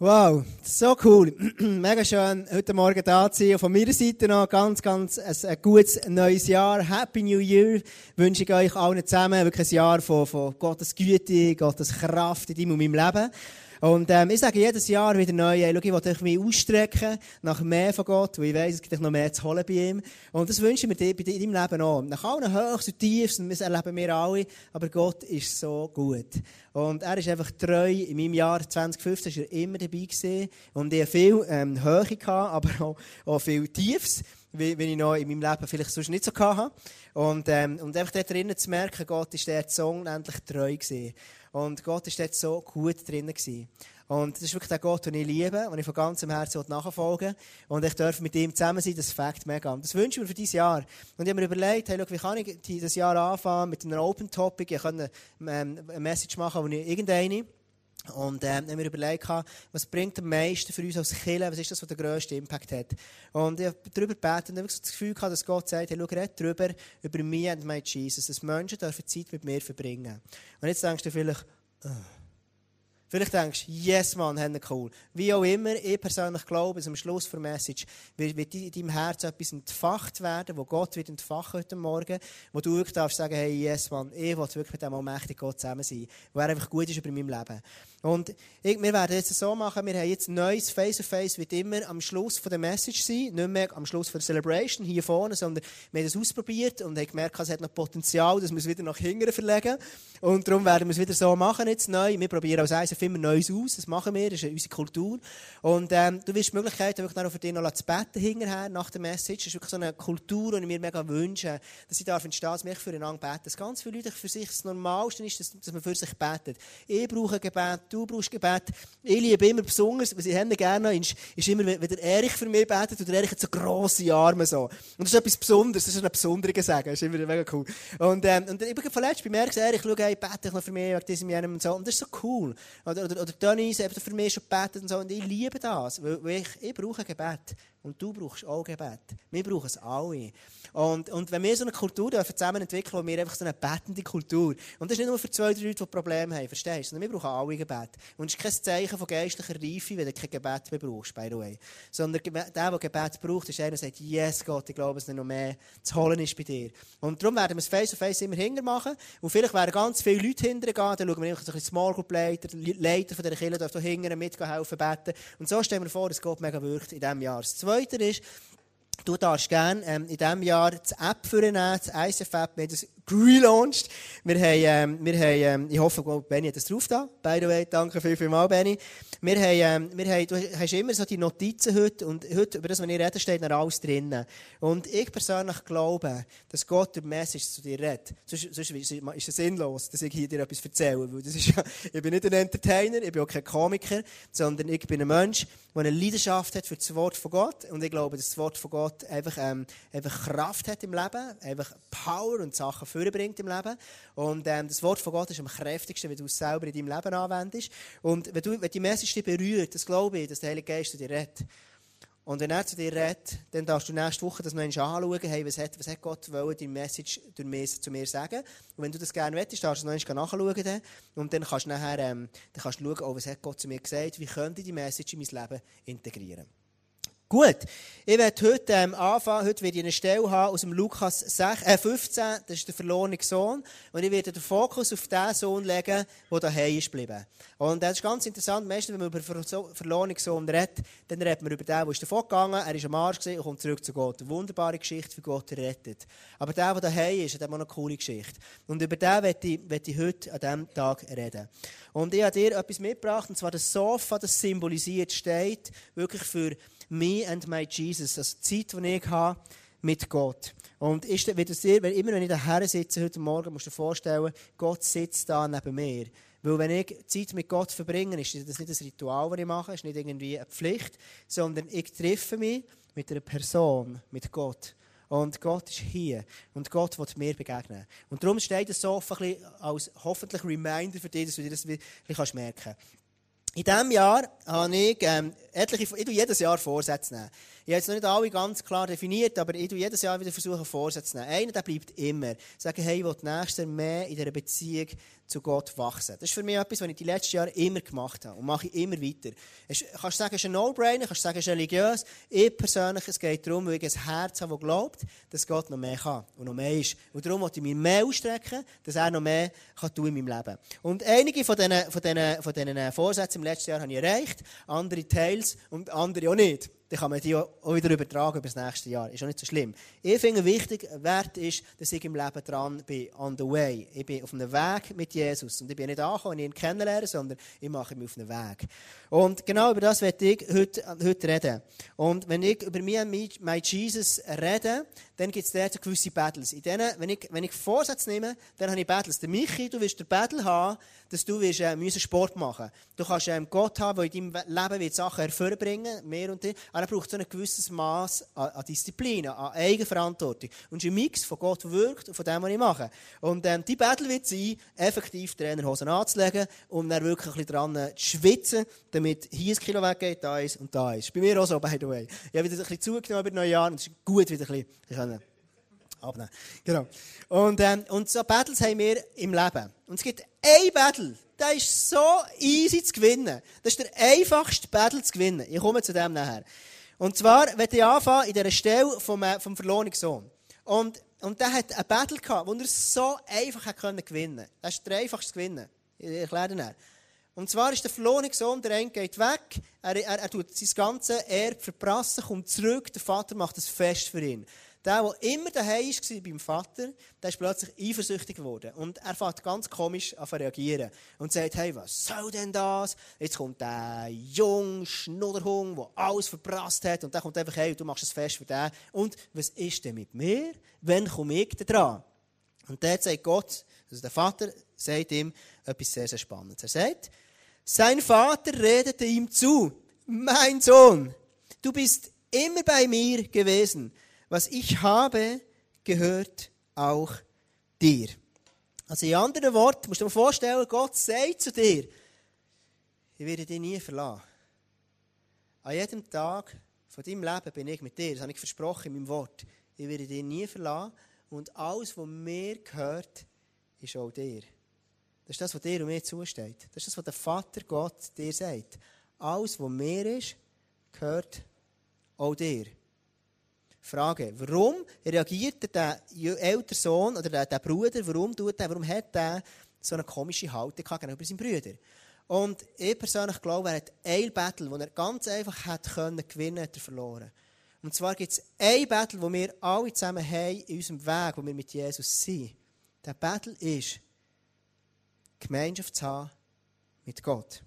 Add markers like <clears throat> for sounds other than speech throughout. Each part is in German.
Wow, so cool. <clears throat> Mega schön, heute Morgen da zu sein. Und von meiner Seite noch ganz, ganz ein, ein gutes neues Jahr. Happy New Year wünsche ich euch allen zusammen. Wirklich ein Jahr von, von Gottes Güte, Gottes Kraft in deinem und meinem Leben. Und ähm, ich sage jedes Jahr wieder neu, hey, schau, ich will mich ausstrecken nach mehr von Gott, weil ich weiss, es gibt noch mehr zu holen bei ihm. Und das wünsche ich mir dir bei deinem Leben auch. Nach allen Höchst und Tiefs, das erleben wir alle, aber Gott ist so gut. Und er ist einfach treu. In meinem Jahr 2015 war er immer dabei gewesen. Und ich hatte viel ähm, Höhe, <laughs> aber auch, auch viel Tiefs wie, wie ich noch in meinem Leben vielleicht sonst nicht so hatte. Und, ähm, und einfach dort drinnen zu merken, Gott ist der Song endlich treu gewesen. Und Gott ist dort so gut drinnen gewesen. Und das ist wirklich der Gott, den ich liebe, den ich von ganzem Herzen nachfolgen Und ich darf mit ihm zusammen sein, das fängt mega an. Das wünsche ich mir für dieses Jahr. Und ich habe mir überlegt, hey, schau, wie kann ich dieses Jahr anfangen mit einem Open Topic? Ich kann ähm, eine Message machen, wo ich irgendeine und äh, haben wir überlegt, was bringt am meisten für uns als Kirche, was ist das, was den grössten Impact hat. Und ich habe darüber gebeten und habe so das Gefühl gehabt, dass Gott sagt, hey, schau, red darüber, über mich und mein Jesus, dass Menschen dürfen Zeit mit mir verbringen. Und jetzt denkst du vielleicht, oh. Vielleicht denkst du, yes, man, haben cool. Wie auch immer, ich persönlich glaube, dass am Schluss der Message wird in deinem Herz etwas entfacht werden, wo Gott wird entfachen heute Morgen, wo du wirklich darfst sagen, hey, yes, man, ich will wirklich mit dem allmächtigen Gott zusammen sein, wo er einfach gut ist über mein Leben. Und ich, wir werden jetzt so machen, wir haben jetzt ein neues Face-to-Face, -face, wird immer am Schluss von der Message sein, nicht mehr am Schluss von der Celebration hier vorne, sondern wir haben es ausprobiert und haben gemerkt, es hat noch Potenzial, dass wir es wieder nach hinten verlegen. Und darum werden wir es wieder so machen jetzt neu. Wir probieren als eins immer Neues aus, das machen wir, das ist unsere Kultur. Und ähm, du wirst die Möglichkeit, wirklich für dich noch zu beten hinterher, nach der Message. Das ist wirklich so eine Kultur, die ich mir mega wünsche, dass ich darf entstehen, dass wir füreinander beten. Dass ganz viele Leute für sich das Normalste ist, dass, dass man für sich betet. Ich brauche Gebet, du brauchst Gebet. Ich liebe immer besonders, was ich gerne ist, ist immer, wenn der Erich für mich betet und der Erich hat so grosse Arme so. Und das ist etwas Besonderes, das ist ein besonderer Sagen, das ist immer mega cool. Und, ähm, und ich bin verletzt bei mir gesagt, Erich, schau, hey, bete ich noch für mich, wegen diesem, und so. Und das ist so cool. Oder, oder, oder Denise für mich schon gebetet und so. Und ich liebe das, weil ich, ich brauche Gebet. Und du brauchst auch Gebet. Wir brauchen es alle. Und, und wenn wir so eine Kultur zusammen entwickeln, wo wir einfach so eine betende Kultur, und das ist nicht nur für zwei, drei Leute, die Probleme haben, verstehst du? Sondern wir brauchen alle Gebet. Und es ist kein Zeichen von geistlicher Reife, wenn du kein Gebet mehr brauchst, by the way. Sondern der, der Gebet braucht, ist einer, der sagt, yes Gott, ich glaube, dass noch mehr zu holen ist bei dir. Und darum werden wir es face to face immer hinter machen. Und vielleicht werden ganz viele Leute hinterher gehen, dann schauen wir einfach so ein bisschen Small Group Leiter, Leiter von dieser Kirche, dürfen hinterher mithelfen, beten. Und so stellen wir vor, dass Gott mega wirkt in diesem Jahr. Zweite ist, Du darfst gerne ähm, in diesem Jahr das App für das ICF-App, wir haben das relaunched. Wir haben, ähm, wir haben, ähm, ich hoffe, Benny hat das drauf da. By the way, danke viel, viel mal, Benny. Wir haben, ähm, wir haben, du hast immer so die Notizen heute, und heute, über das, was ich rede, steht noch alles drinnen. Und ich persönlich glaube, dass Gott durch Message zu dir redet. Sonst, sonst ist es sinnlos, dass ich hier dir etwas erzähle. Weil das ist <laughs> ich bin nicht ein Entertainer, ich bin auch kein Komiker, sondern ich bin ein Mensch, der eine Leidenschaft hat für das Wort von Gott. Und ich glaube, dass das Wort von Gott einfach, ähm, einfach Kraft hat im Leben, einfach Power und Sachen vorbringt im Leben. Und ähm, das Wort von Gott ist am kräftigsten, wenn du es selber in deinem Leben anwendest. Und wenn, du, wenn die Message dich berührt, das glaube ich, dass der Heilige Geist zu dir redet. Und wenn er zu dir redet, dann darfst du nächste Woche das noch einmal anschauen, hey, was hat, was hat Gott wollen, die Message durch mich, zu mir sagen. Und wenn du das gerne möchtest, darfst du es noch einmal nachschauen. Und dann kannst du nachher ähm, dann kannst du schauen, oh, was hat Gott zu mir gesagt, wie könnte ich die Message in mein Leben integrieren. Gut, ich werde heute ähm, anfangen. Heute werde ich eine Stelle haben aus dem Lukas 6, äh, 15, das ist der verlorene Sohn. Und ich werde den Fokus auf den Sohn legen, der daheim ist geblieben. Und das ist ganz interessant. Meistens, wenn man über den verlorenen Sohn redet, dann redet man über den, der ist davon gegangen, er ist am Arsch und kommt zurück zu Gott. Eine wunderbare Geschichte, wie Gott rettet. Aber der, der daheim ist, hat auch eine coole Geschichte. Und über den werde ich, werde ich heute an diesem Tag reden. Und ich habe dir etwas mitgebracht, und zwar das Sofa, das symbolisiert steht, wirklich für me and my Jesus, also die Zeit, die ich habe mit Gott. Und ist, wenn du dir, wenn, immer wenn ich daher sitze heute Morgen, musst du dir vorstellen, Gott sitzt da neben mir. Weil wenn ich Zeit mit Gott verbringe, ist das nicht ein Ritual, das ich mache, ist nicht irgendwie eine Pflicht, sondern ich treffe mich mit einer Person, mit Gott. Und Gott ist hier. Und Gott will mir begegnen. Und darum steht das so als hoffentlich Reminder für dich, dass du dir das merken kannst. In diesem Jahr habe ich ähm, etliche, ich jedes Jahr Vorsätze nehmen. Ich habe jetzt noch nicht alle ganz klar definiert, aber ich tue jedes Jahr wieder versuchen, Vorsätze zu nehmen. Einer, der bleibt immer. Sagen, hey, ich will nächstes mehr in dieser Beziehung zu Gott wachsen. Das ist für mich etwas, was ich die letzten Jahre immer gemacht habe und mache ich immer weiter. Es, kannst du sagen, es ist ein No-Brainer, kannst du sagen, es ist religiös. Ich persönlich, es geht darum, weil ich ein Herz habe, das glaubt, dass Gott noch mehr kann und noch mehr ist. Und darum möchte ich mich mehr ausstrecken, dass er noch mehr kann tun in meinem Leben. Und einige von diesen, von diesen, von diesen Vorsätzen im letzten Jahr habe ich erreicht, andere Teils und andere auch nicht dann kann man die auch wieder übertragen über das nächste Jahr. Ist auch nicht so schlimm. Ich finde wichtig, Wert ist, dass ich im Leben dran bin, on the way. Ich bin auf einem Weg mit Jesus. Und ich bin nicht angekommen, ihn kennenlernen, sondern ich mache mich auf einen Weg. Und genau über das werde ich heute, heute reden. Und wenn ich über mich und mein Jesus rede, dann gibt es dort gewisse Battles. In denen, wenn, ich, wenn ich Vorsätze nehme, dann habe ich Battles. Der Michi, du wirst den Battle haben, dass du wirst, äh, Sport machen Du kannst ähm, Gott haben, der in deinem Leben wird Sachen hervorbringen mehr und mehr. Aber er braucht so ein gewisses Maß an, an, Disziplin, an Eigenverantwortung. Und ein Mix von Gott wirkt und von dem, was ich mache. Und ähm, die Battle wird sein, effektiv Trainerhosen anzulegen und dann wirklich ein bisschen dran äh, zu schwitzen, damit hier ein Kilo weggeht, da ist und da ist. Bei mir auch so, by the way. Ich habe wieder ein bisschen zugenommen über neun Jahre und es ist gut, wieder ein bisschen abnehmen Genau. Und, ähm, und so Battles haben wir im Leben. Und es gibt ein Battle, der ist so easy zu gewinnen. Das ist der einfachste Battle zu gewinnen. Ich komme zu dem nachher. Und zwar werde ich anfangen in dieser Stelle vom, äh, vom verlorenen Sohn. Und, und der hat ein Battle gehabt, wo er so einfach gewinnen konnte. Das ist der einfachste gewinnen. Ich erkläre dir und zwar ist der verlorene Sohn, der eine geht weg, er, er, er tut sein ganzes Erbe verprassen, kommt zurück, der Vater macht ein Fest für ihn. Der, der immer daheim war beim Vater, der ist plötzlich eifersüchtig geworden. Und er fängt ganz komisch an zu reagieren. Und sagt, hey, was soll denn das? Jetzt kommt der junge Schnudderhung, der alles verprasst hat. Und der kommt einfach, hey, du machst ein Fest für den. Und was ist denn mit mir? Wann komme ich da dran? Und der sagt Gott, also der Vater, sagt ihm etwas sehr, sehr Spannendes. Er sagt, sein Vater redete ihm zu, mein Sohn, du bist immer bei mir gewesen. Was ich habe, gehört auch dir. Also in anderen Worten, musst du dir vorstellen, Gott sagt zu dir, ich werde dich nie verlassen. An jedem Tag von deinem Leben bin ich mit dir. Das habe ich versprochen in meinem Wort. Ich werde dich nie verlassen und alles, was mir gehört, ist auch dir. Das ist das, was dir und mir zusteht. Das ist das, was der Vater Gott dir sagt. Alles, was mir ist, gehört auch dir. Frage, warum reagiert der ältere Sohn oder der, der Bruder, warum, tut der, warum hat er so eine komische Haltung gegenüber seinem Bruder? Und ich persönlich glaube, er hat ein Battle, das er ganz einfach hat können gewinnen, hat er verloren. Und zwar gibt es ein Battle, wo wir alle zusammen haben in unserem Weg, wo wir mit Jesus sind. Der Battle ist, Gemeinschaft zu haben mit Gott.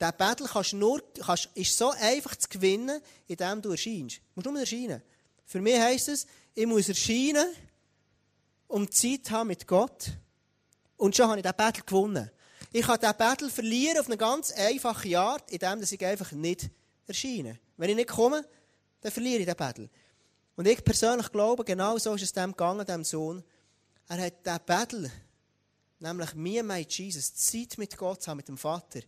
Der Battle kannst nur, kannst, ist so einfach zu gewinnen, indem du erscheinst. Du musst nur erscheinen. Für mich heisst es, ich muss erscheinen, um Zeit haben mit Gott. Und schon habe ich diesen Battle gewonnen. Ich kann diesen Battle verlieren auf eine ganz einfache Art, indem ich einfach nicht erscheine. Wenn ich nicht komme, dann verliere ich den Battle. Und ich persönlich glaube, genau so ist es dem gegangen, dem Sohn. Er hat diesen Battle nämlich mir, mein Jesus, Zeit mit Gott zu haben, mit dem Vater,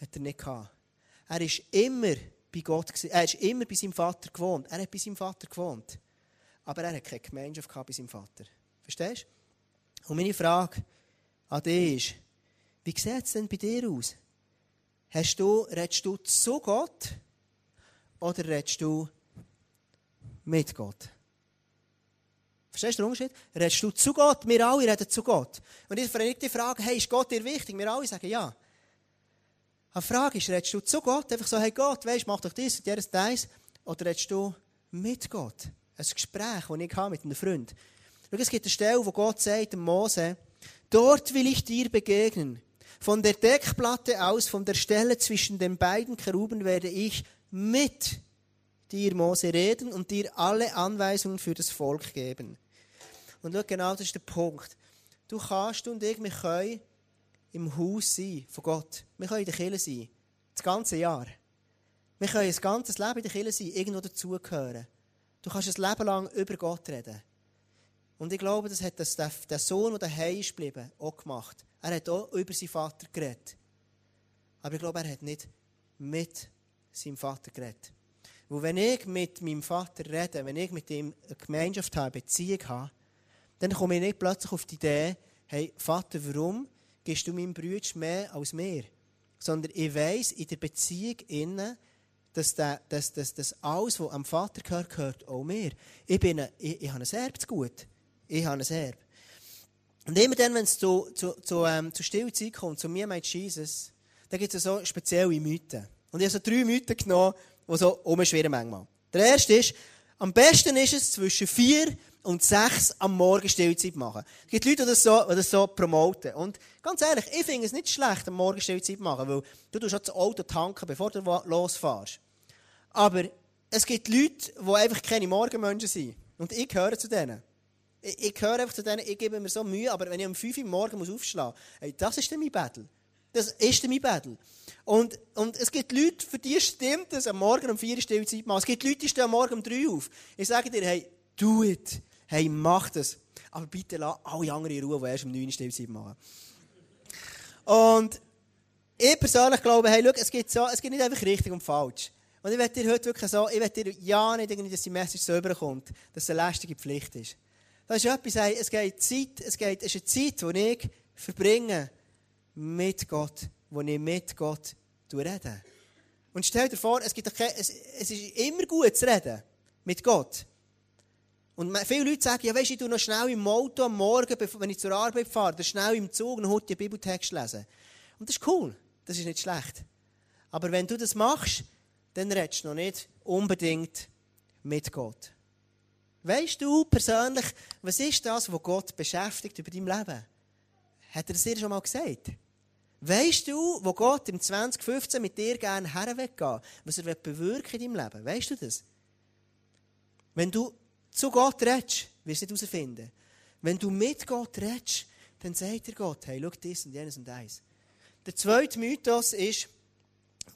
hat er nicht gehabt. Er ist immer bei Gott, er ist immer bei seinem Vater gewohnt. Er hat bei seinem Vater gewohnt. Aber er hat keine Gemeinschaft gehabt bei seinem Vater. Verstehst du? Und meine Frage an dich ist, wie sieht es denn bei dir aus? Hast du, redest du zu Gott oder redest du mit Gott? Verstehst du den Unterschied? Redest du zu Gott? Wir alle reden zu Gott. Und ich frage die Frage, hey, ist Gott dir wichtig? Wir alle sagen ja. Die Frage ist, redest du zu Gott? Einfach so, hey Gott, weißt, mach doch dies und jenes deins. Oder redest du mit Gott? Ein Gespräch, das ich mit einem Freund. Schau, es gibt eine Stelle, wo Gott sagt, Mose, dort will ich dir begegnen. Von der Deckplatte aus, von der Stelle zwischen den beiden Keruben werde ich mit dir, Mose, reden und dir alle Anweisungen für das Volk geben. Und schau, genau das ist der Punkt. Du kannst und ich, wir können im Haus sein von Gott. Wir können in der Kirche sein. Das ganze Jahr. Wir können ein ganzes Leben in der Kirche sein, irgendwo dazugehören. Du kannst ein Leben lang über Gott reden. Und ich glaube, das hat das, der, der Sohn, der daheim ist geblieben, auch gemacht. Er hat auch über seinen Vater geredet. Aber ich glaube, er hat nicht mit seinem Vater geredet. Weil wenn ich mit meinem Vater rede, wenn ich mit ihm eine Gemeinschaft habe, eine Beziehung habe, dann komme ich nicht plötzlich auf die Idee, hey, Vater, warum gibst du meinem Bruder mehr als mir? Sondern ich weiss in der Beziehung innen, dass, dass, dass, dass alles, was am Vater gehört, gehört auch mir. Ich, bin ein, ich, ich habe ein Erbe zu gut. Ich habe ein Erbe. Und immer dann, wenn es zu, zu, zu, ähm, zu Stillzeit kommt, zu mir, mein Jesus, dann gibt es so spezielle Mythen. Und ich habe so drei Mythen genommen, die so umschwirren manchmal. Der erste ist, am besten ist es zwischen vier und sechs am Morgen Stillzeit machen. Es gibt Leute, die das so, die das so promoten. Und ganz ehrlich, ich finde es nicht schlecht, am Morgen Stillzeit machen, weil du tust das Auto tanken, bevor du losfährst. Aber es gibt Leute, die einfach keine Morgenmenschen sind. Und ich gehöre zu denen. Ich, ich gehöre einfach zu denen, ich gebe mir so Mühe, aber wenn ich um 5 Uhr morgen muss aufschlagen muss, das ist mein Battle. Das ist mein Battle. Und, und es gibt Leute, für die stimmt es, am Morgen um 4 Uhr Stillzeit machen. Es gibt Leute, die stehen am Morgen um 3 Uhr auf. Ich sage dir, hey, do it. Hey, mach das. Aber bitte lass alle anderen in Ruhe, die erst um 9 Uhr Stillzeit machen. Und ich persönlich glaube, hey, schau, es gibt, so, es gibt nicht einfach richtig und falsch. Und ich werde dir heute wirklich so, ich werde dir ja nicht irgendwie, dass die Message so überkommt, dass es eine lästige Pflicht ist. Das ist etwas, hey, es geht Zeit, es geht, es ist eine Zeit, die ich verbringe mit Gott, wo ich mit Gott rede. Und stell dir vor, es, gibt keine, es, es ist immer gut zu reden mit Gott. Und viele Leute sagen, ja, weißt du, ich tue noch schnell im Auto am Morgen, wenn ich zur Arbeit fahre, oder schnell im Zug noch heute den Bibeltext lesen. Und das ist cool. Das ist nicht schlecht. Aber wenn du das machst, dann redest du noch nicht unbedingt mit Gott. Weißt du persönlich, was ist das, was Gott beschäftigt über dein Leben? Hat er es dir schon mal gesagt? Weißt du, wo Gott im 2015 mit dir gerne herweggehen was er bewirken in deinem Leben? Weißt du das? Wenn du zu Gott redest, wirst du nicht herausfinden. Wenn du mit Gott redest, dann sagt dir Gott, hey, schau das und jenes und eins. Der zweite Mythos ist,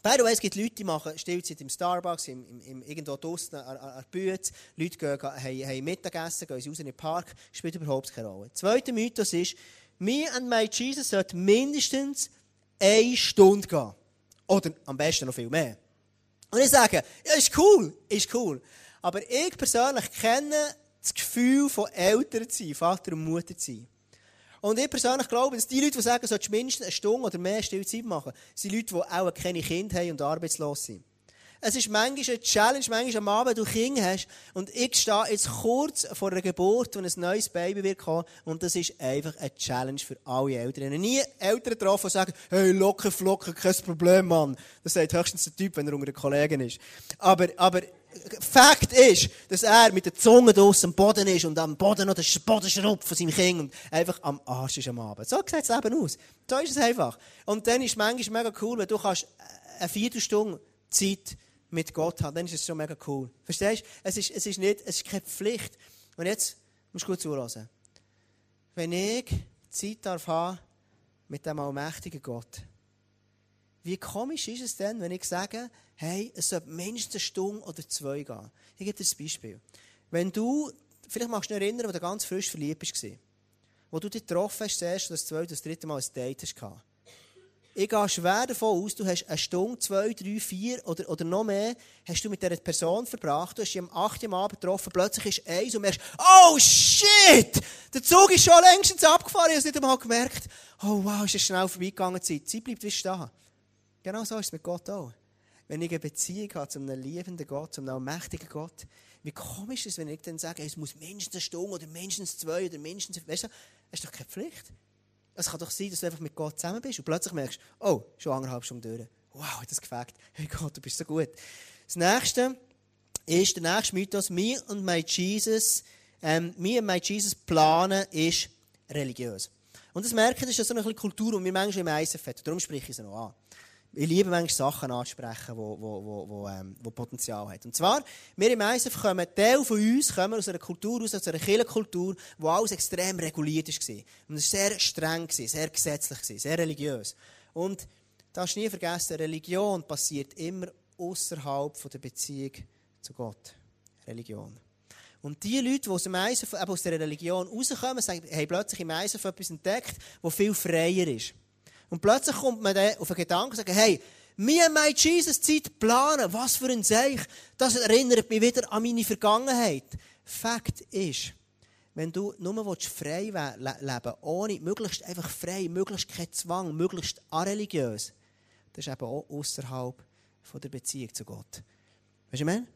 By the way, es gibt Leute, die machen Stillzeit im Starbucks, im, im, im irgendwo draußen an, an, an der Bühne. Leute gehen, haben, haben Mittagessen, gehen raus in den Park, spielt überhaupt keine Rolle. Der zweite Mythos ist, me and my Jesus sollte mindestens eine Stunde gehen. Oder am besten noch viel mehr. Und ich sage, ja, ist cool, ist cool. Aber ich persönlich kenne das Gefühl von Eltern zu sein, Vater und Mutter zu sein. Und ich persönlich glaube, dass die Leute, die sagen, sollst mindestens eine Stunde oder mehr Stillzeit machen, sind Leute, die auch keine Kinder haben und arbeitslos sind. Es ist manchmal eine Challenge, manchmal am Abend, du Kinder hast. Und ich stehe jetzt kurz vor einer Geburt, wo ein neues Baby wird kommen. Und das ist einfach eine Challenge für alle Eltern. Ich habe nie Eltern getroffen, die sagen, hey, locker, flocker, kein Problem, Mann. Das sagt höchstens der Typ, wenn er unter den Kollegen ist. Aber, aber, Fakt ist, dass er mit der Zunge draussen am Boden ist und am Boden noch den Boden schrubbt von seinem Kind und einfach am Arsch ist am Abend. So sieht es eben aus. So ist es einfach. Und dann ist es manchmal mega cool, wenn du kannst eine Viertelstunde Zeit mit Gott haben, dann ist es schon mega cool. Verstehst du? Es ist, es ist nicht, es ist keine Pflicht. Und jetzt musst du gut zuhören. Wenn ich Zeit darf haben mit dem allmächtigen Gott, wie komisch ist es denn, wenn ich sage, hey, es soll mindestens eine Stunde oder zwei gehen. Ich gebe dir ein Beispiel. Wenn du, vielleicht magst du dich erinnern, wo du ganz frisch verliebt warst, wo du dich getroffen hast, das erste, das zweite, das dritte Mal ein Date hast. Ich gehe schwer davon aus, du hast eine Stunde, zwei, drei, vier oder, oder noch mehr, hast du mit dieser Person verbracht, du hast sie am 8. Uhr Abend getroffen, plötzlich ist eins und merkst, oh shit, der Zug ist schon längstens abgefahren, ich habe es nicht einmal gemerkt. Oh wow, ist es schnell vorbeigegangen, die Zeit bleibt wie stehen. Genau so ist es mit Gott auch wenn ich eine Beziehung habe zu einem liebenden Gott, zu einem allmächtigen Gott, wie komisch ist es, wenn ich dann sage, es muss mindestens eine Stunde oder mindestens zwei oder mindestens, weißt du, das ist doch keine Pflicht. Es kann doch sein, dass du einfach mit Gott zusammen bist und plötzlich merkst, oh, schon anderthalb Stunden durch. Wow, hat das gefällt. <laughs> Hey Gott, du bist so gut. Das nächste ist, der nächste Mythos, me und my Jesus, ähm, me und my Jesus planen ist religiös. Und das merken, das ist so eine Kultur, die wir manchmal im ISF Darum spreche ich sie noch an ich liebe manchmal Sachen anzusprechen, die wo, wo, wo, ähm, wo Potenzial haben. Und zwar, wir im ISF kommen, Teil von uns kommen aus einer Kultur, aus einer Kirchenkultur, wo alles extrem reguliert war. Und es war sehr streng, sehr gesetzlich, sehr religiös. Und das nie vergessen, Religion passiert immer außerhalb der Beziehung zu Gott. Religion. Und die Leute, die aus, dem ISF, aus der Religion rauskommen, haben plötzlich im ISF etwas entdeckt, das viel freier ist. Und plötzlich kommt man dann auf den Gedanken und sagt, hey, Mir my Jesus Zeit planen. Was für ein Seich. Das erinnert mich wieder an meine Vergangenheit. Fakt ist, wenn du nur frei leben willst, ohne, möglichst einfach frei, möglichst kein Zwang, möglichst areligiös, das ist eben auch außerhalb der Beziehung zu Gott. Weißt du, ich meine?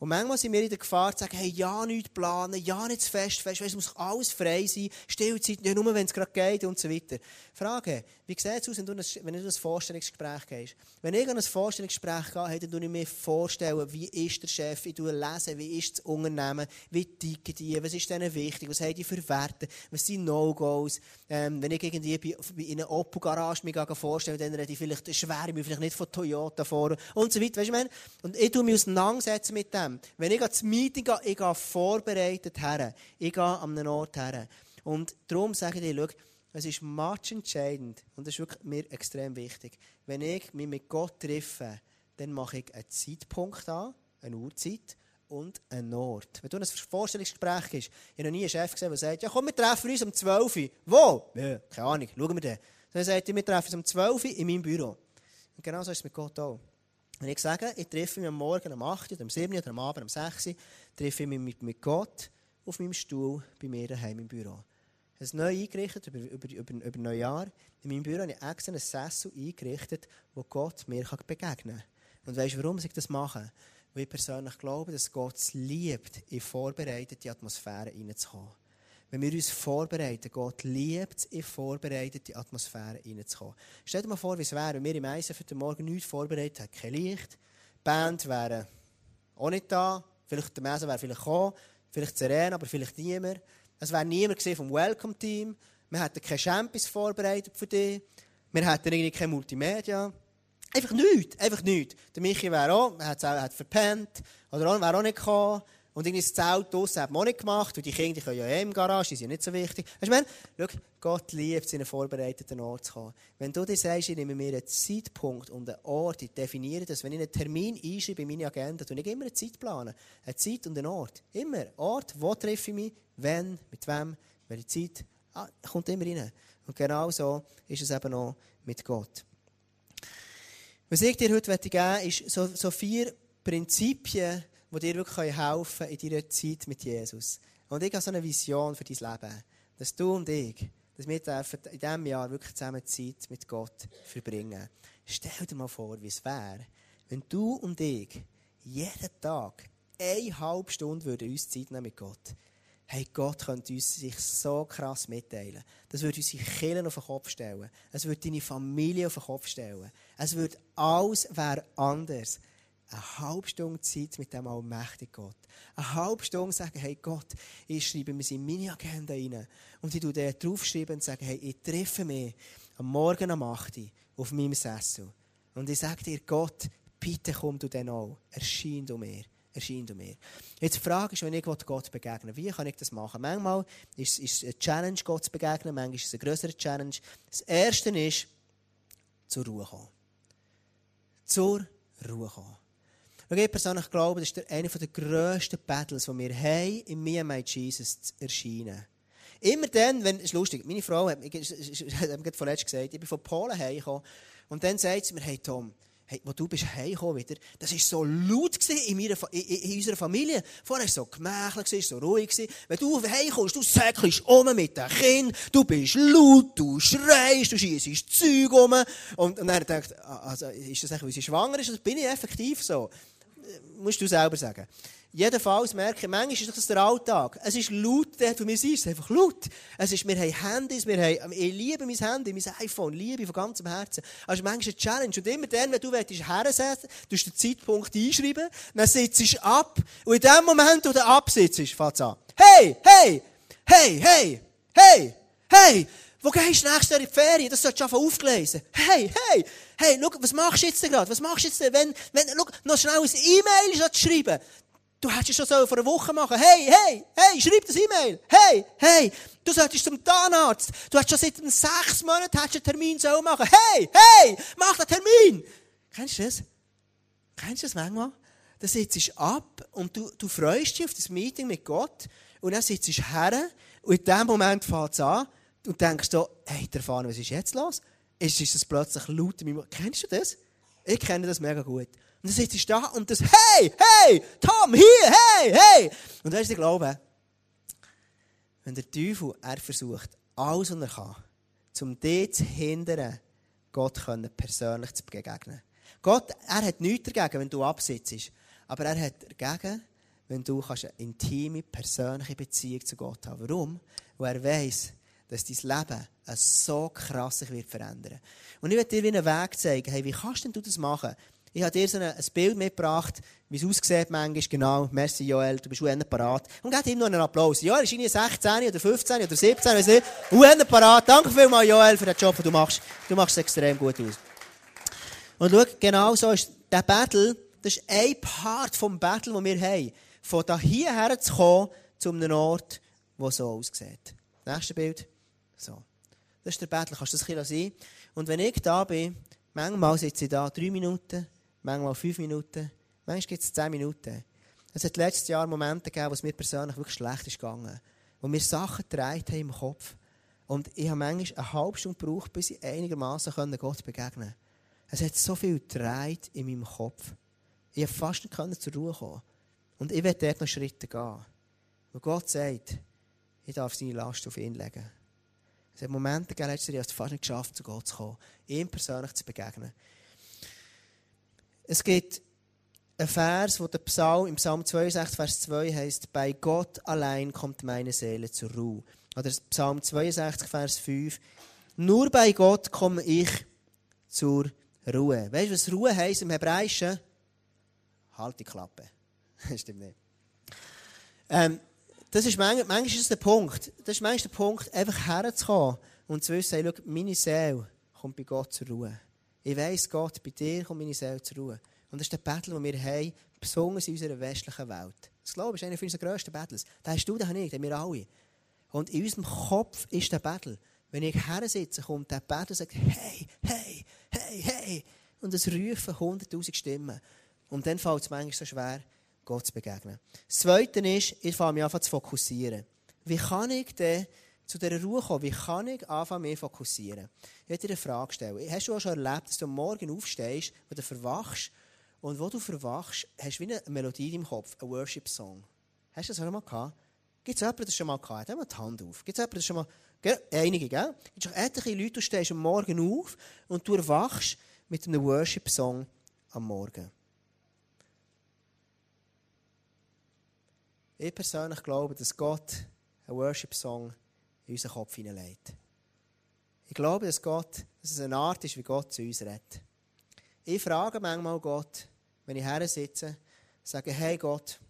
Und manchmal sind wir in der Gefahr zu sagen, hey, ja, nichts planen, ja, nicht zu fest, fest, es muss alles frei sein, Stillzeit, ja, nur wenn es gerade geht und so weiter. Frage, wie sieht es aus, wenn du, ein, wenn du ein Vorstellungsgespräch gehst? Wenn ich an ein Vorstellungsgespräch gehe, dann tue ich mir vorstellen, wie ist der Chef, ich tue lesen, wie ist das Unternehmen, wie ticken die, was ist denen wichtig, was haben die für Werte, was sind No-Gos. Ähm, wenn ich irgendwie bei, in einer Opel-Garage mich vorstelle, dann rede ich vielleicht schwer, mich vielleicht nicht von Toyota vor und so weiter, weißt du, ich? Und ich tue mich auseinandersetzen mit dem dem. Wenn ich das Meeting gehe, ich gehe vorbereitet her. Ich gehe an einen Ort her. Und darum sage ich dir, schau, es ist much entscheidend und das ist wirklich mir extrem wichtig. Wenn ich mich mit Gott treffe, dann mache ich einen Zeitpunkt an, eine Uhrzeit und einen Ort. Wenn du ein Vorstellungsgespräch hast, ich habe noch nie einen Chef gesehen, der sagt, ja komm, wir treffen uns um 12 Uhr. Wo? Ja, keine Ahnung, schauen wir dann. Dann sagt er, wir treffen uns um 12 Uhr in meinem Büro. Und genau so ist es mit Gott auch. Wenn ich sage, ich treffe mich am Morgen um 8 oder um 7 oder am Abend um 6 Uhr, treffe ich mich mit, Gott auf meinem Stuhl bei mir daheim im Büro. Es neu eingerichtet, über, über, über, über Neujahr. In meinem Büro habe ich extra einen Sessel eingerichtet, wo Gott mir begegnen kann. Und weißt du, warum ich das mache? Weil ich persönlich glaube, dass Gott es liebt, in vorbereitete Atmosphäre hineinzukommen. Wenn wir uns vorbereiten, Gott liebt in vorbereitete Atmosphäre reinzukommen. Stell dir mal vor, wie es wäre, wenn wir im Eisen für den Morgen nichts vorbereitet hätten. Kein Licht, die Band wäre auch nicht da, vielleicht der Messe wäre vielleicht gekommen, vielleicht Serena, aber vielleicht niemand. Es wäre niemand vom Welcome-Team. Wir hätten keine Champions vorbereitet für dich. Wir hätten irgendwie keine Multimedia. Einfach nichts, einfach nichts. Der Michi wäre auch, er hat, verpennt, oder wäre auch nicht gekommen. Und irgendwie das Zelt draussen hat man nicht gemacht, und die Kinder die können ja eh im Garage, die sind nicht so wichtig. Weißt du, man, schau, Gott liebt es, in einen vorbereiteten Ort zu kommen. Wenn du dir sagst, ich nehme mir einen Zeitpunkt und einen Ort, ich definiere das, wenn ich einen Termin einschreibe in meine Agenda, tue ich immer eine Zeit planen. Eine Zeit und einen Ort. Immer. Ort, wo treffe ich mich, wenn, mit wem, welche Zeit, ah, kommt immer rein. Und genau so ist es eben auch mit Gott. Was ich dir heute geben möchte, ist so, so vier Prinzipien, die dir wirklich helfen können in deiner Zeit mit Jesus. Und ich habe so eine Vision für dein Leben, dass du und ich, dass wir in diesem Jahr wirklich zusammen Zeit mit Gott verbringen. Stell dir mal vor, wie es wäre, wenn du und ich jeden Tag eine halbe Stunde würden uns Zeit nehmen mit Gott. Hey, Gott könnte uns sich so krass mitteilen. Das würde unsere Kinder auf den Kopf stellen. Es würde deine Familie auf den Kopf stellen. Es würde alles wäre anders eine halbe Stunde Zeit mit dem allmächtigen Gott. Eine halbe Stunde sagen, hey Gott, ich schreibe mir in meine Agenda rein. Und ich tue draufschreiben und sage, hey, ich treffe mich am Morgen um 8 Uhr auf meinem Sessel. Und ich sage dir, Gott, bitte komm du dann auch. Erschein du mir. Erschein du mir. Jetzt die Frage ist, wenn ich Gott begegnen wie kann ich das machen? Manchmal ist es eine Challenge, Gott zu begegnen, manchmal ist es eine größere Challenge. Das Erste ist, zur Ruhe kommen. Zur Ruhe kommen. Ich persönlich glaube, das ist einer der grössten Battles, die wir haben, in Me and My Jesus zu erscheinen. Immer dann, wenn, ist lustig, meine Frau hat, mir vorletzt gesagt, ich bin von Polen hergekommen, und dann sagt sie mir, hey Tom, hey, wo du bist heimgekommen wieder, das war so laut in, meiner, in, in, unserer Familie. Vorher war es so gemächlich, so ruhig. Wenn du heimkommst, du säckelst um mit den Kindern, du bist laut, du schreist, du schießt Zeug um. Und, und dann denkt, ah, also, ist das eigentlich, weil sie schwanger ist? Bin ich effektiv so? Musst du selber sagen. Jedenfalls merke ich, manchmal ist das der Alltag. Es ist laut dort, wo wir sind. Es ist einfach laut. Es ist, wir haben Handys, wir haben, ich liebe mein Handy, mein iPhone, liebe von ganzem Herzen. Also manchmal eine Challenge. Und immer dann, wenn du willst, hersetzen, du den Zeitpunkt einschreiben, dann sitzt du ab. Und in dem Moment, wo du absitzt, fängt es an. Hey, hey, hey, hey, hey, hey, wo gehst du nächstes Jahr in die Ferien? Das solltest du schon aufgelesen. Hey, hey, hey, schau, was machst du jetzt gerade? Was machst du jetzt, wenn, wenn, schau, noch schnell ein E-Mail schreiben? Du hättest es schon vor einer Woche machen Hey, hey, hey, schreib das E-Mail. Hey, hey, du solltest zum Zahnarzt. Du hast schon seit sechs Monaten einen Termin so machen. Hey, hey, mach den Termin. Kennst du das? Kennst du das manchmal? Da sitzt du ab und du, du freust dich auf das Meeting mit Gott und dann sitzt du her und in dem Moment fängt es an, und denkst du, hey, der Erfahrung, was ist jetzt los? Ist, ist es plötzlich laut in meinem Kennst du das? Ich kenne das mega gut. Und dann sitzt du da und das, hey, hey, Tom, hier, hey, hey. Und weißt du, ich glaube, wenn der Teufel, er versucht, alles, was er kann, um dich zu hindern, Gott können persönlich zu begegnen. Gott, er hat nichts dagegen, wenn du absitzt. Aber er hat dagegen, wenn du kannst eine intime, persönliche Beziehung zu Gott haben Warum? Weil er weiss, dass dein Leben so krass sich wird verändern Und ich werde dir einen Weg zeigen, hey, wie kannst du das machen? Ich habe dir so ein Bild mitgebracht, wie es aussieht manchmal. Genau, merci Joel, du bist UN parat. Und gebt ihm noch einen Applaus. Joel ist irgendwie 16 oder 15 oder 17, weiß nicht. UN parat. Danke vielmals Joel für den Job, den du machst. Du machst es extrem gut aus. Und schau, genau so ist der Battle, das ist ein Part vom Battle, den wir haben. Von da hierher zu kommen, zu einem Ort, der so aussieht. Nächstes Bild. So. Das ist der Battle, kannst du das ein sehen? Und wenn ich da bin, manchmal sitze ich da drei Minuten, manchmal fünf Minuten, manchmal gibt es zehn Minuten. Es hat letztes Jahr Momente gegeben, wo es mir persönlich wirklich schlecht ist gegangen. Wo mir Sachen gedreht haben im Kopf. Und ich habe manchmal eine halbe Stunde gebraucht, bis ich einigermaßen Gott begegnen konnte. Es hat so viel gedreht in meinem Kopf. Ich konnte fast nicht zur Ruhe kommen. Und ich werde dort noch Schritte gehen. Wo Gott sagt, ich darf seine Last auf ihn legen. Es hat Momente gegeben, letztes Jahr, ich fast nicht geschafft, zu Gott zu kommen. Ihm persönlich zu begegnen. Es gibt einen Vers, wo der Psalm, im Psalm 62, Vers 2 heißt, bei Gott allein kommt meine Seele zur Ruhe. Oder Psalm 62, Vers 5, nur bei Gott komme ich zur Ruhe. Weißt du, was Ruhe heisst im Hebräischen? Halt die Klappe. Stimmt <laughs> nicht. Ähm, das ist manchmal, manchmal ist das der Punkt. Das ist manchmal der Punkt, einfach herzukommen und zu wissen, hey, meine Seele kommt bei Gott zur Ruhe. Ich weiss, Gott, bei dir kommt meine Seele zur Ruhe. Und das ist der Battle, den wir haben, besonders in unserer westlichen Welt. Das glaube ich ist einer unserer grössten Battles. Den hast du, den habe ich, den wir alle. Und in unserem Kopf ist der Battle. Wenn ich her sitze, kommt der Battle und sagt, hey, hey, hey, hey. Und es rufen hunderttausend Stimmen. Und dann fällt es manchmal so schwer, Gott zu begegnen. Das Zweite ist, ich fange mich an zu fokussieren. Wie kann ich denn zu dieser Ruhe kommen? Wie kann ich anfangen, mich fokussieren? Ich werde dir eine Frage stellen. Hast du auch schon erlebt, dass du am Morgen aufstehst, wo du verwachst und wo du verwachst, hast du wie eine Melodie im Kopf, ein Worship-Song. Hast du das schon mal gehabt? Gibt es jemanden, der schon mal gehabt hat? Mal die Hand auf. Gibt es jemanden, der schon mal... Einige, gell? Gibt es etliche Leute, du stehst am Morgen auf und du erwachst mit einem Worship-Song am Morgen. Ich persönlich glaube, dass Gott einen Worship-Song in unseren Kopf hineinlegt. Ich glaube, dass Gott, dass es eine Art ist, wie Gott zu uns redet. Ich frage manchmal Gott, wenn ich her sitze, sage, hey Gott,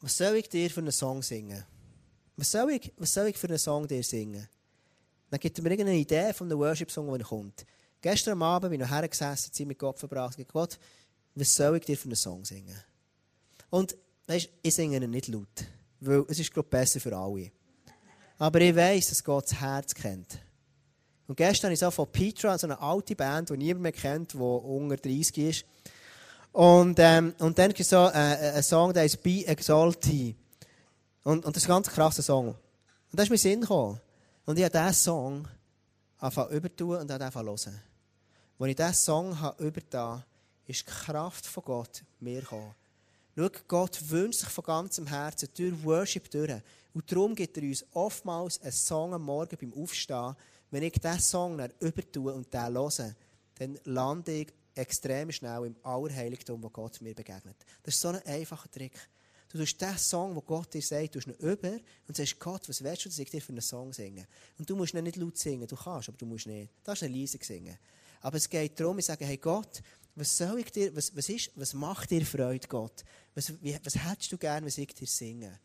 was soll ich dir für einen Song singen? Was soll ich, was soll ich für einen Song dir singen? Dann gibt er mir irgendeine Idee von einem Worship-Song, der kommt. Gestern Abend bin ich noch hergesessen, Zeit mit Gott verbracht. Ich Gott, was soll ich dir für einen Song singen? Und weißt, ich singe ihn nicht laut, weil es ist, glaube besser für alle. Aber ich weiss, dass Gott das Herz kennt. Und gestern habe ich so von Petra, so eine alte Band, die niemand mehr kennt, die unter 30 ist. Und, ähm, und dann gibt es so äh, einen Song, der heißt Be Exalted. Und, und das ist ein ganz krasser Song. Und da ist mir Sinn gekommen. Und ich habe diesen Song angefangen übertun und dann angefangen hören. Als ich diesen Song habe ist die Kraft von Gott mir gekommen. Schau, Gott wünscht sich von ganzem Herzen durch Worship durch. Und darum gibt er uns oftmals einen Song am Morgen beim Aufstehen. Wenn ich diesen Song dann übertue und den höre, dann lande ich extrem schnell im Allerheiligtum, wo Gott mir begegnet. Das ist so ein einfacher Trick. Du tust den Song, den Gott dir sagt, tust ihn über und sagst, Gott, was willst du, dass ich dir für einen Song singe? Und du musst nicht laut singen, du kannst, aber du musst nicht. Du darfst ihn leise singen. Aber es geht darum, ich sage, hey Gott, was soll ich dir, was, was, ist, was macht dir Freude, Gott? Was, wie, was hättest du gern, was ich dir singe?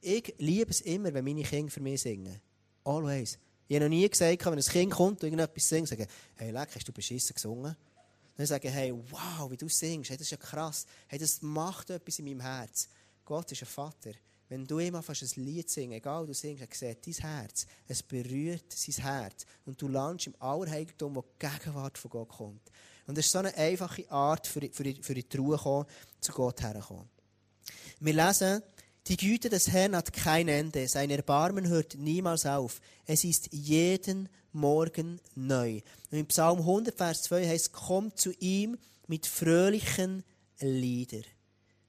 Ich liebe es immer, wenn meine Kinder für mich singen. Always. Ich habe noch nie gesagt, wenn ein Kind kommt und irgendetwas singt, sage hey, leck, hast du beschissen gesungen? Dann sage ich, hey, wow, wie du singst, hey, das ist ja krass. Hey, das macht etwas in meinem Herz. Gott ist ein Vater. Wenn du ihm fast ein Lied singst, egal du singst, er sieht dein Herz. Es berührt sein Herz. Und du landest im Allerheiligtum, wo die Gegenwart von Gott kommt. Und das ist so eine einfache Art, für, für, für die Ruhe kommen, zu Gott herzukommen. Wir lesen Die Güte des Herrn hat kein Ende, sein Erbarmen hört niemals auf. Es ist jeden Morgen neu. Und im Psalm 100, Vers 2 heißt, kommt zu ihm mit fröhlichen Liedern.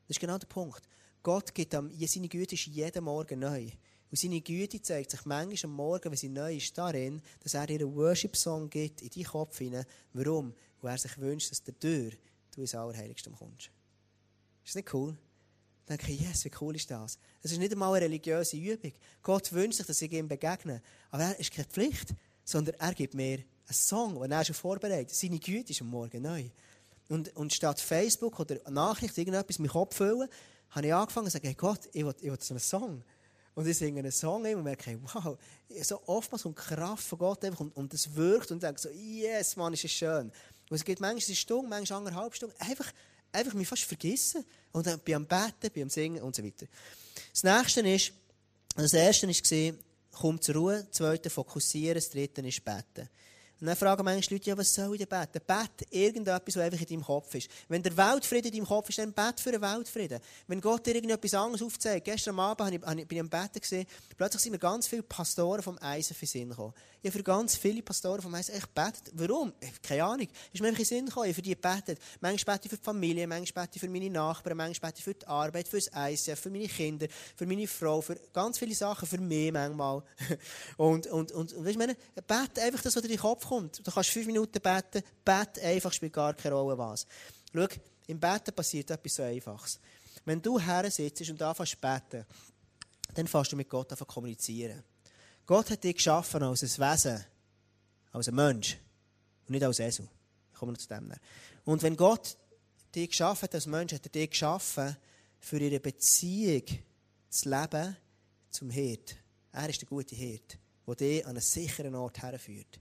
Das ist genau der Punkt. Gott gibt am, seine Güte ist jeden Morgen neu. Und seine Güte zeigt sich manchmal am Morgen, wenn sie neu ist, darin, dass er ihr einen Worship-Song gibt in deinen Kopf hinein. Warum? Weil er sich wünscht, dass Tür du ins Allerheiligste kommst. Ist das nicht cool? Dann denke ich, yes, wie cool ist das? Es ist nicht einmal eine religiöse Übung. Gott wünscht sich, dass ich ihm begegne. Aber er ist keine Pflicht, sondern er gibt mir einen Song, den er schon vorbereitet. Seine Güte ist am Morgen neu. Und, und statt Facebook oder Nachricht irgendetwas in meinen Kopf füllen, habe ich angefangen zu sagen, hey Gott, ich will, ich will so einen Song. Und ich singe einen Song und merke, wow, so oftmals kommt Kraft von Gott einfach und, und das wirkt und denke so, yes, Mann, ist es schön. Und es gibt manchmal eine Stunde, manchmal anderthalb Stunden, einfach, einfach mich fast vergessen. Und dann am Beten, am Singen und so weiter. Das nächste ist, das erste war, komm zur Ruhe, das zweite fokussieren, das dritte ist beten. Und dann fragen manche Leute, ja, was soll ich denn beten? Bet irgendetwas, was einfach in deinem Kopf ist. Wenn der Weltfrieden in deinem Kopf ist, dann bet für den Weltfrieden. Wenn Gott dir irgendetwas anderes aufzeigt, gestern Abend bin ich am Beten gesehen, plötzlich sind mir ganz viele Pastoren vom Eisen für Sinn gekommen. Ich habe für ganz viele Pastoren vom Eisen echt betet. Warum? Keine Ahnung. Ist mir einfach in Sinn gekommen. Ich habe für die gebetet. Manchmal bete ich für die Familie, manchmal bete ich für meine Nachbarn, manchmal bete ich für die Arbeit, für das Eisen, für meine Kinder, für meine Frau, für ganz viele Sachen, für mich manchmal. <laughs> Und, und, und, weißt du, meine, bete einfach das, was in den Kopf kommt. Du kannst fünf Minuten beten, bete einfach, spielt gar keine Rolle was. Schau, im Beten passiert etwas so Einfaches. Wenn du her sitzt und anfängst zu beten, dann fängst du mit Gott an zu kommunizieren. Gott hat dich geschaffen als ein Wesen, als ein Mensch und nicht als Esel. Ich komme noch zu dem. Und wenn Gott dich geschaffen hat als Mensch, hat er dich geschaffen, für ihre Beziehung zu leben zum Hirt. Er ist der gute Hirt, der dich an einen sicheren Ort herführt.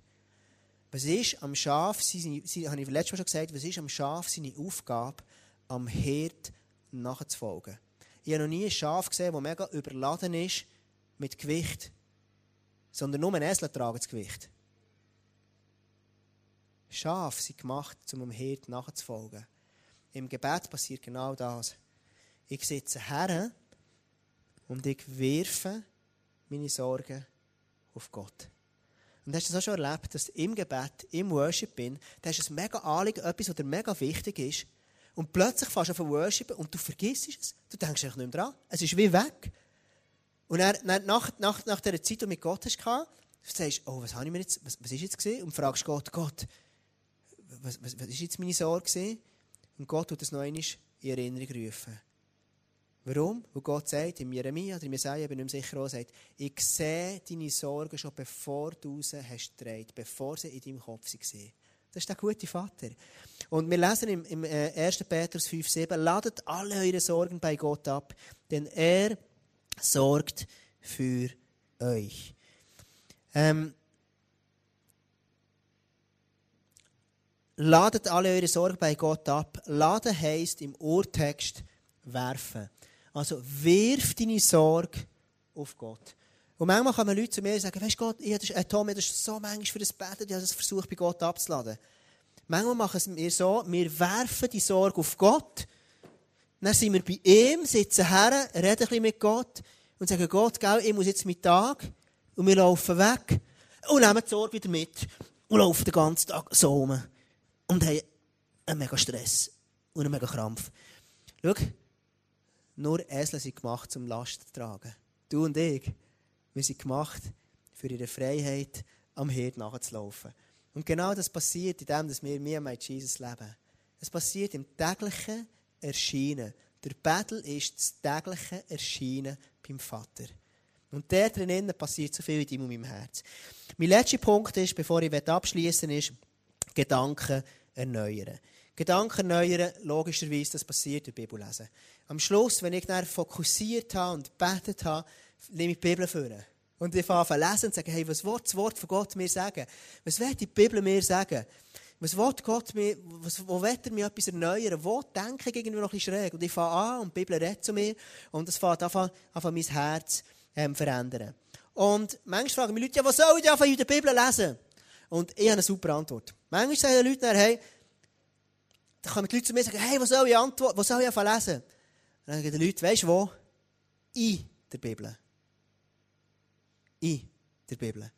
Was ist am Schaf, seine, habe ich letztes Mal schon gesagt, was ist am Schaf seine Aufgabe, am Hirt nachzufolgen? Ich habe noch nie ein Schaf gesehen, das mega überladen ist mit Gewicht sondern nur ein Esel tragen das Gewicht. Schafe sind gemacht, um dem Hirt nachzufolgen. Im Gebet passiert genau das. Ich sitze her und ich werfe meine Sorgen auf Gott. Und hast du das auch schon erlebt, dass im Gebet, im Worship bin, da hast du ein mega Anliegen, etwas, was dir mega wichtig ist. Und plötzlich fährst du auf Worship und du vergisst es. Du denkst eigentlich nicht mehr dran. Es ist wie weg. Und er, nach, nach, nach dieser Zeit, die du mit Gott hast, sagst du, oh, was habe ich mir jetzt, was, was ist jetzt gesehen? Und fragst Gott, Gott, was, was, was ist jetzt meine Sorge gewesen? Und Gott tut das noch einmal in Erinnerung rufen. Warum? Weil Gott sagt, in Jeremia oder in Jesaja, bin ich nicht sicher, auch sagt, ich sehe deine Sorgen schon bevor du sie hast gedreht, bevor sie in deinem Kopf waren. Das ist der gute Vater. Und wir lesen im, im 1. Äh, Petrus 5,7, ladet alle eure Sorgen bei Gott ab, denn er sorgt für euch. Ähm, ladet alle eure Sorgen bei Gott ab. Laden heisst im Urtext werfen. Also wirf deine Sorge auf Gott. Und manchmal kommen Leute zu mir und sagen, weißt Gott, ich habe, äh, Tom, das ist so manchmal für das Beten, ich habe das versucht, bei Gott abzuladen. Manchmal machen wir so, wir werfen die Sorge auf Gott dann sind wir bei ihm, sitzen her, reden ein bisschen mit Gott und sagen, Gott, gell, ich muss jetzt mit Tag und wir laufen weg und nehmen die Sorge wieder mit und laufen den ganzen Tag so rum und haben einen mega Stress und einen mega Krampf. Schau, nur Esel sind gemacht, zum Last zu tragen. Du und ich, wir sind gemacht, für ihre Freiheit am Herd nachzulaufen. Und genau das passiert in dem, dass wir mehr mit Jesus leben. Es passiert im täglichen Erscheinen. Der Battle ist das tägliche Erscheinen beim Vater. Und der drinnen passiert so viel in deinem und meinem Herz. Mein letzter Punkt ist, bevor ich abschließen ist, Gedanken erneuern. Gedanken erneuern, logischerweise, das passiert durch Bibel lesen. Am Schluss, wenn ich dann fokussiert habe und betet habe, nehme ich die Bibel vor. Und ich fange an lesen und sage, hey, was wird das Wort von Gott mir sagen? Was wird die Bibel mir sagen? Was will Gott mir, was, wo will er mir etwas erneuern? Wo denke ich irgendwie noch ein bisschen schräg? Und ich fange an und die Bibel redet zu mir und das fängt an, an mein Herz ähm, verändern. Und manchmal fragen mich Leute, ja, was soll ich denn in der Bibel lesen? Und ich habe eine super Antwort. Manchmal sagen die Leute dann, hey, da kommen die Leute zu mir und sagen, hey, was soll ich, antworten, was soll ich lesen? Dann sagen die Leute, weißt du wo? in der Bibel. In der Bibel.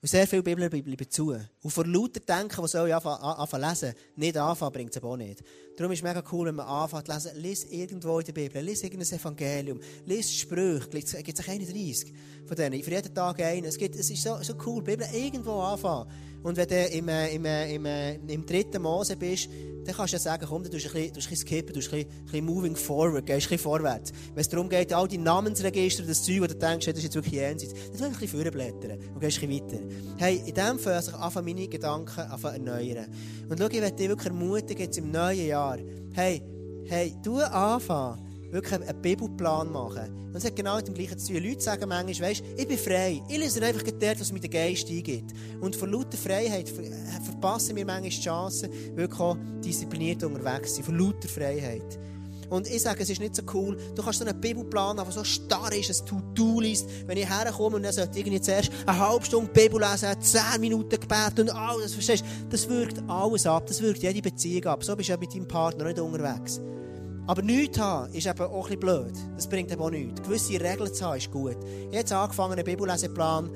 Und sehr viele Bibler bleiben zu. Und vor lauter Denken, was soll ich anfangen lesen, nicht anfangen, bringt es aber auch nicht. Darum ist es mega cool, wenn man anfängt zu lesen, lies irgendwo in der Bibel, lies irgendein Evangelium, lies Sprüche, es gibt es 31 von denen, für jeden Tag einen. Es, gibt, es ist so, so cool, die Bibel irgendwo anfangen. Und wenn du im, im, im, im dritten Mose bist, dann kannst du ja sagen, komm, du tust ein bisschen, du bisschen skippen, du tust ein bisschen, ein moving forward, gehst ein bisschen vorwärts. Wenn es darum geht, all die Namensregister, das Zeug, wo du denkst, das ist jetzt wirklich jenseits, dann tu ein bisschen vorblättern und gehst ein bisschen weiter. Hey, in dem Fall sich anfangen meine Gedanken anfangen erneuern. Und schau, ich werde dich wirklich ermutigen, jetzt im neuen Jahr, hey, hey, du anfangen, wirklich einen Bibelplan machen. Und es hat genau mit dem Gleichen zu tun. Leute sagen manchmal, weißt, ich bin frei. Ich lese einfach dort, was mir der Geist eingibt. Und vor lauter Freiheit äh, verpassen wir manchmal die Chance, wirklich auch diszipliniert unterwegs zu sein. Vor lauter Freiheit. Und ich sage, es ist nicht so cool. Du kannst so einen Bibelplan haben, der so starr ist, ein To-Do-List. Wenn ich herkomme und dann sollte irgendwie zuerst eine halbe Stunde Bibel lesen, zehn Minuten Gebet und alles, verstehst du? Das wirkt alles ab. Das wirkt jede Beziehung ab. So bist du ja mit deinem Partner nicht unterwegs. Aber nichts haben ist eben auch ein bisschen blöd. Das bringt eben auch nichts. Gewisse Regeln zu haben ist gut. Jetzt angefangen, einen Bibelleseplan.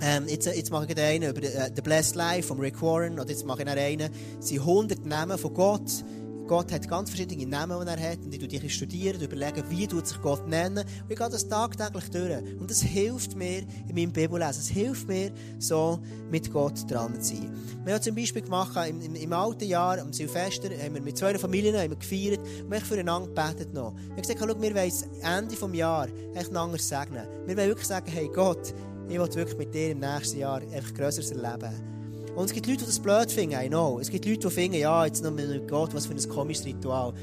Ähm, jetzt, jetzt mache ich einen über äh, The Blessed Life von Rick Warren. Oder jetzt mache ich einen. Es sind 100 Namen von Gott. Gott hat ganz verschiedene Namen, die er hat. Und ich studiere die studieren, überlegen, wie tut sich Gott nennen. Und ich gehe das tagtäglich durch. Und das hilft mir in meinem Bibellesen. Es hilft mir, so mit Gott dran zu sein. Wir haben zum Beispiel gemacht, im, im, im alten Jahr, am Silvester, haben wir mit zwei Familien haben wir gefeiert und haben füreinander gebetet noch. Wir haben gesagt, wir wollen Ende des Jahres einander segnen. Wir wollen wirklich sagen, hey Gott, ich will wirklich mit dir im nächsten Jahr einfach Größeres erleben. Und es gibt Leute, die das blöd finden, I know. Es gibt Leute, die finden, ja, jetzt noch mit Gott, was für ein komisches Ritual.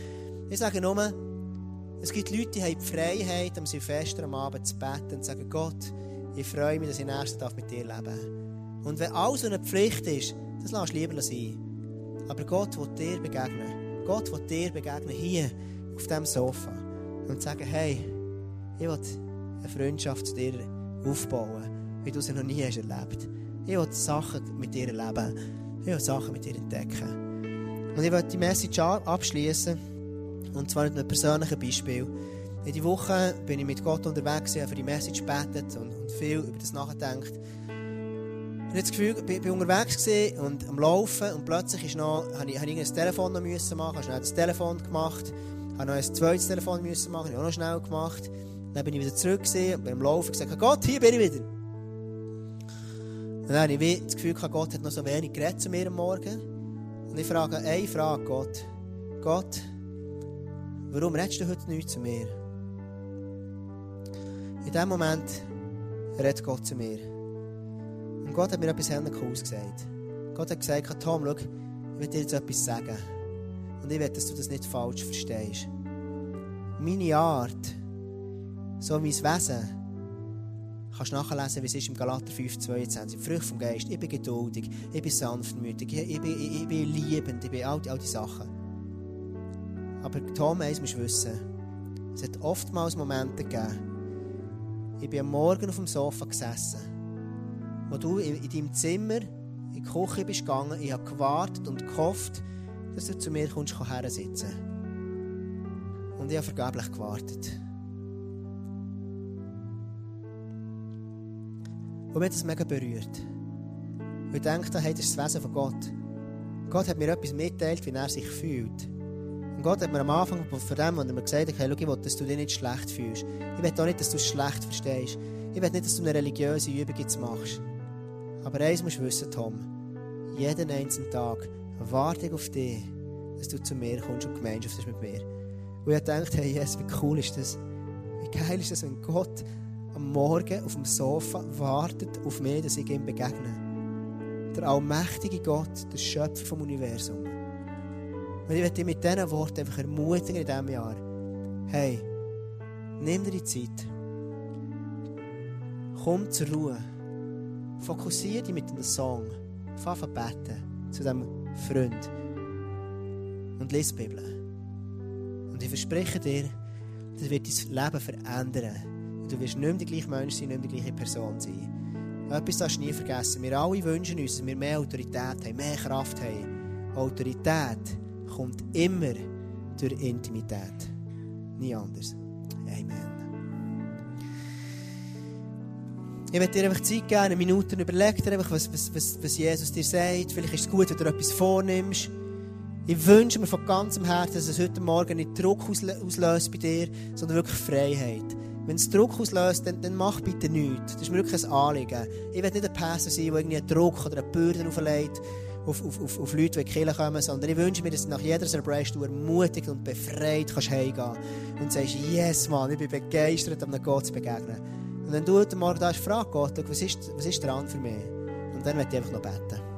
Ich sage nur, es gibt Leute, die haben die Freiheit, am Silvester am Abend zu beten und sagen, Gott, ich freue mich, dass ich nächsten Tag mit dir lebe. Und wenn alles eine Pflicht ist, das lass lieber sein. Aber Gott will dir begegnen. Gott will dir begegnen, hier, auf diesem Sofa. Und sagen, hey, ich will eine Freundschaft zu dir aufbauen, wie du sie noch nie hast erlebt hast. Ich will Sachen mit dir erleben. Ich will Sachen mit dir entdecken. Und ich will die Message abschließen. Und zwar mit einem persönlichen Beispiel. In dieser Woche bin ich mit Gott unterwegs, habe für die Message gebetet und, und viel über das nachgedacht. Ich das Gefühl, ich war unterwegs und am Laufen und plötzlich ist noch, habe ich, habe ich ein Telefon noch müssen machen, habe schnell das Telefon gemacht, habe noch ein zweites Telefon müssen machen, habe ich auch noch schnell gemacht. Dann bin ich wieder zurück und bin am Laufen gesagt, Gott, hier bin ich wieder. Und dann habe ich das Gefühl, Gott hat noch so wenig geredet zu mir am Morgen. Und ich frage eine Frage Gott. Gott, warum redest du heute nichts zu mir? In dem Moment redet Gott zu mir. Und Gott hat mir etwas Cooles gesagt. Gott hat gesagt, Tom, schau, ich will dir jetzt etwas sagen. Und ich will, dass du das nicht falsch verstehst. Meine Art, so mein Wesen, kannst nachlesen, wie es ist im Galater 5, 22. Frucht vom Geist. Ich bin geduldig, ich bin sanftmütig, ich bin, ich, ich bin liebend, ich bin all, all die Sachen. Aber Tom, eins musst du wissen. Es hat oftmals Momente gegeben, ich bin am Morgen auf dem Sofa gesessen, wo du in, in deinem Zimmer in die Küche bist gegangen, ich habe gewartet und gehofft, dass du zu mir kommst, her sitzen. Und ich habe vergeblich gewartet. Und mich hat das mega berührt. Und ich dachte, hey, das ist das Wesen von Gott. Gott hat mir etwas mitteilt, wie er sich fühlt. Und Gott hat mir am Anfang von dem, als er mir gesagt hat, hey, schau, ich will, dass du dich nicht schlecht fühlst. Ich will auch nicht, dass du es schlecht verstehst. Ich will nicht, dass du eine religiöse Übung jetzt machst. Aber eins musst du wissen, Tom. Jeden einzelnen Tag warte ich auf dich, dass du zu mir kommst und Gemeinschaft hast mit mir. Und ich dachte, hey, yes, wie cool ist das? Wie geil ist das, wenn Gott am Morgen auf dem Sofa wartet auf mich, dass ich ihm begegne. Der allmächtige Gott, der Schöpfer vom Universum. Und ich möchte dich mit diesen Worten einfach ermutigen in diesem Jahr. Hey, nimm dir die Zeit. Komm zur Ruhe. Fokussiere dich mit einem Song. Fang an zu diesem Freund. Und lese die Bibel. Und ich verspreche dir, das wird dein Leben verändern. Du wirst nicht mehr der gleiche Mensch sein, nicht mehr die gleiche Person sein. Etwas darfst du nie vergessen. Wir alle wünschen uns, dass wir mehr Autorität haben, mehr Kraft haben. Autorität kommt immer durch Intimität. Nie anders. Amen. Ich werde dir einfach Zeit geben, eine Minute überleg dir einfach, was, was, was, was Jesus dir sagt. Vielleicht ist es gut, wenn du etwas vornimmst. Ich wünsche mir von ganzem Herzen, dass es heute Morgen nicht Druck auslöst bei dir, sondern wirklich Freiheit. Wenn es Druck auslöst, dann, dann mach bitte nichts. Das ist mir wirklich ein Anliegen. Ich will nicht ein Pastor sein, der irgendwie einen Druck oder eine Bürde auflegt auf, auf, auf, auf Leute, die in die kommen, sondern ich wünsche mir, dass nach jeder Celebration du ermutigt und befreit kannst heimgehen und sagst, yes, Mann, ich bin begeistert, einem Gott zu begegnen. Und wenn du heute Morgen da bist, frag Gott, was ist, was ist dran für mich? Und dann werde ich einfach noch beten.